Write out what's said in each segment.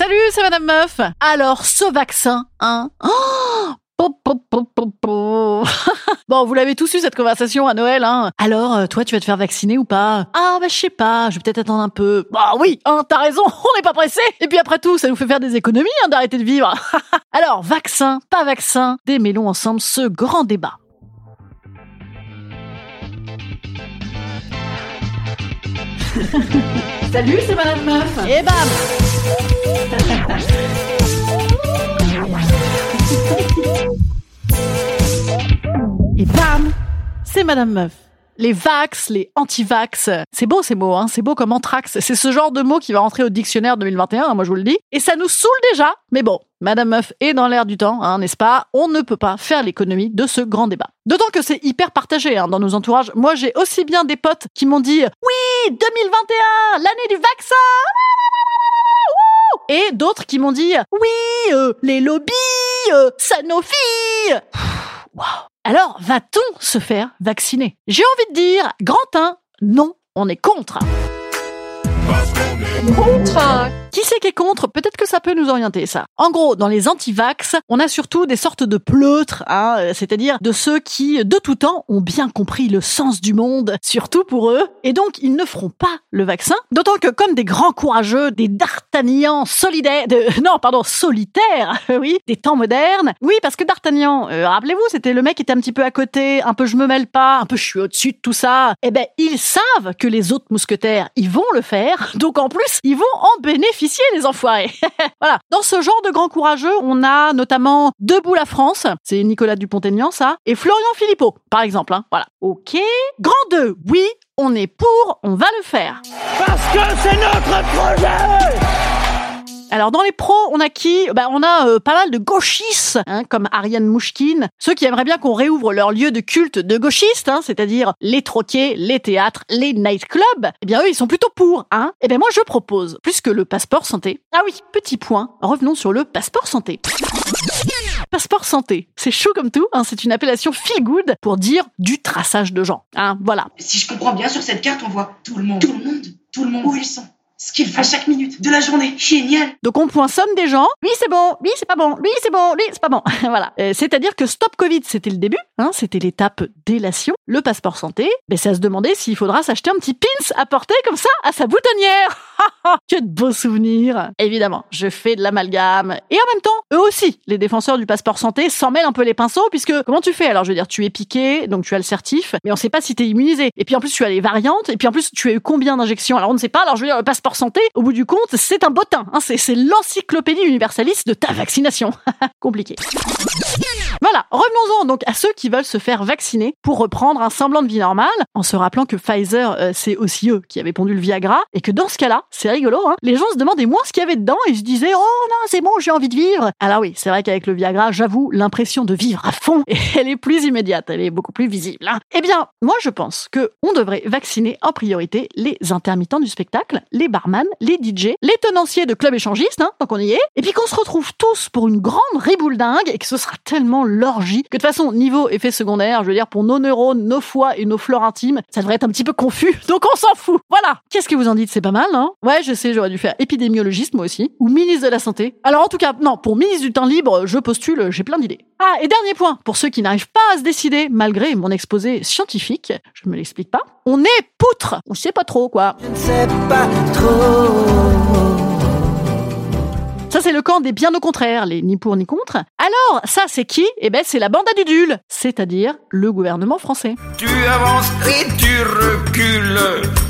Salut, c'est Madame Meuf. Alors, ce vaccin, hein oh. Bon, vous l'avez tous eu cette conversation à Noël, hein. Alors, euh, toi, tu vas te faire vacciner ou pas? Ah, bah je sais pas, je vais peut-être attendre un peu. Bah oui, hein, t'as raison, on n'est pas pressé. Et puis après tout, ça nous fait faire des économies hein, d'arrêter de vivre. Alors, vaccin, pas vaccin, démêlons ensemble ce grand débat. Salut, c'est Madame Meuf. Et bam Et bam C'est Madame Meuf. Les vax, les anti-vax, c'est beau ces mots, hein, c'est beau comme anthrax. C'est ce genre de mot qui va rentrer au dictionnaire 2021, hein, moi je vous le dis. Et ça nous saoule déjà, mais bon, Madame Meuf est dans l'air du temps, hein, n'est-ce pas? On ne peut pas faire l'économie de ce grand débat. D'autant que c'est hyper partagé hein, dans nos entourages. Moi j'ai aussi bien des potes qui m'ont dit « Oui, 2021, l'année du vaccin !» Et d'autres qui m'ont dit « Oui, euh, les lobbies, euh, Sanofi !» Waouh alors, va-t-on se faire vacciner? J'ai envie de dire, grand 1, non, on est contre. Contre Qui c'est qui est contre? Peut-être que ça peut nous orienter, ça. En gros, dans les anti-vax, on a surtout des sortes de pleutres, hein, euh, c'est-à-dire de ceux qui, de tout temps, ont bien compris le sens du monde, surtout pour eux, et donc ils ne feront pas le vaccin, d'autant que comme des grands courageux, des d'Artagnans solidaires, de, non, pardon, solitaires, oui, des temps modernes. Oui, parce que D'Artagnan, euh, rappelez-vous, c'était le mec qui était un petit peu à côté, un peu je me mêle pas, un peu je suis au-dessus de tout ça. Eh ben, ils savent que les autres mousquetaires, ils vont le faire, donc en plus, ils vont en bénéficier, les enfoirés. voilà. Dans ce genre de grands courageux, on a notamment Debout la France, c'est Nicolas Dupont-Aignan, ça, et Florian Philippot, par exemple. Hein. Voilà. Ok. Grand 2, oui, on est pour, on va le faire. Parce que c'est notre projet Alors dans les pros, on a qui? Bah, On a euh, pas mal de gauchistes, hein, comme Ariane Mouchkine, ceux qui aimeraient bien qu'on réouvre leur lieu de culte de gauchistes, hein, c'est-à-dire les troquets, les théâtres, les nightclubs. Eh bien eux, ils sont plutôt pour. Hein eh bien moi, je propose, plus que le passeport santé. Ah oui, petit point, revenons sur le passeport santé. Passeport santé, c'est chaud comme tout, hein, c'est une appellation feel good pour dire du traçage de gens. Hein, voilà. Si je comprends bien, sur cette carte, on voit tout le monde. Tout le monde. Tout le monde. Où ils sont. Ce qu'ils font. À chaque minute de la journée. Génial. Donc on poinçonne des gens. Oui, c'est bon. Oui, c'est pas bon. Oui, c'est bon. Oui, c'est pas bon. voilà. Euh, C'est-à-dire que Stop Covid, c'était le début. Hein, c'était l'étape délation. Le passeport santé, ben, c'est à se demander s'il faudra s'acheter un petit pins à porter comme ça à sa boutonnière. que de beaux souvenirs. Évidemment, je fais de l'amalgame. Et en même temps, eux aussi, les défenseurs du passeport santé s'en mêlent un peu les pinceaux puisque comment tu fais? Alors je veux dire, tu es piqué, donc tu as le certif, mais on sait pas si tu es immunisé. Et puis en plus, tu as les variantes. Et puis en plus, tu as eu combien d'injections? Alors on ne sait pas. Alors je veux dire, le passeport santé, au bout du compte, c'est un bottin. Hein, c'est l'encyclopédie universaliste de ta vaccination. Compliqué. Voilà, revenons-en donc à ceux qui veulent se faire vacciner pour reprendre un semblant de vie normale, en se rappelant que Pfizer, euh, c'est aussi eux qui avaient pondu le Viagra, et que dans ce cas-là, c'est rigolo, hein, les gens se demandaient moins ce qu'il y avait dedans, et se disaient « Oh non, c'est bon, j'ai envie de vivre !» Alors oui, c'est vrai qu'avec le Viagra, j'avoue, l'impression de vivre à fond, elle est plus immédiate, elle est beaucoup plus visible. hein. Eh bien, moi je pense que on devrait vacciner en priorité les intermittents du spectacle, les barman, les DJ, les tenanciers de clubs échangistes, hein, tant qu'on y est, et puis qu'on se retrouve tous pour une grande riboule dingue, et que ce sera tellement l'orgie que de toute façon, niveau effet secondaire, je veux dire, pour nos neurones, nos foies et nos flores intimes, ça devrait être un petit peu confus, donc on s'en fout. Voilà Qu'est-ce que vous en dites? C'est pas mal, hein? Ouais, je sais, j'aurais dû faire épidémiologiste moi aussi, ou ministre de la Santé. Alors en tout cas, non, pour ministre du temps libre, je postule, j'ai plein d'idées. Ah, et dernier point, pour ceux qui n'arrivent pas à se décider, malgré mon exposé scientifique, je me l'explique pas, on est poutre On sait pas trop, quoi. Je ne sais pas trop. Ça, c'est le camp des bien au contraire, les ni pour ni contre. Alors, ça, c'est qui? Eh ben, c'est la bande à Dudule, c'est-à-dire le gouvernement français. Tu avances et tu recules.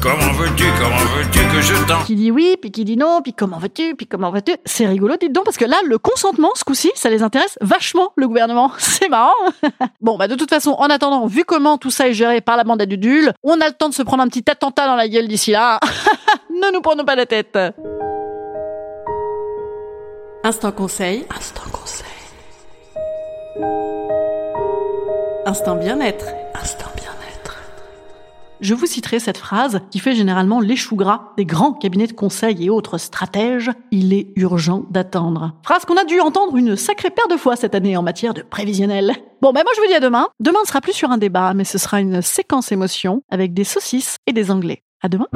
Comment veux-tu, comment veux-tu que je t'en... Qui dit oui, puis qui dit non, puis comment veux-tu, puis comment veux-tu C'est rigolo, dites donc, parce que là, le consentement, ce coup-ci, ça les intéresse vachement, le gouvernement. C'est marrant. bon, bah de toute façon, en attendant, vu comment tout ça est géré par la bande à Dudule, on a le temps de se prendre un petit attentat dans la gueule d'ici là. ne nous prenons pas la tête. Instant conseil. Instant conseil. Instant bien-être. Instant bien-être. Je vous citerai cette phrase qui fait généralement l'échou gras des grands cabinets de conseil et autres stratèges. Il est urgent d'attendre. Phrase qu'on a dû entendre une sacrée paire de fois cette année en matière de prévisionnel. Bon, ben moi je vous dis à demain. Demain ne sera plus sur un débat, mais ce sera une séquence émotion avec des saucisses et des anglais. À demain.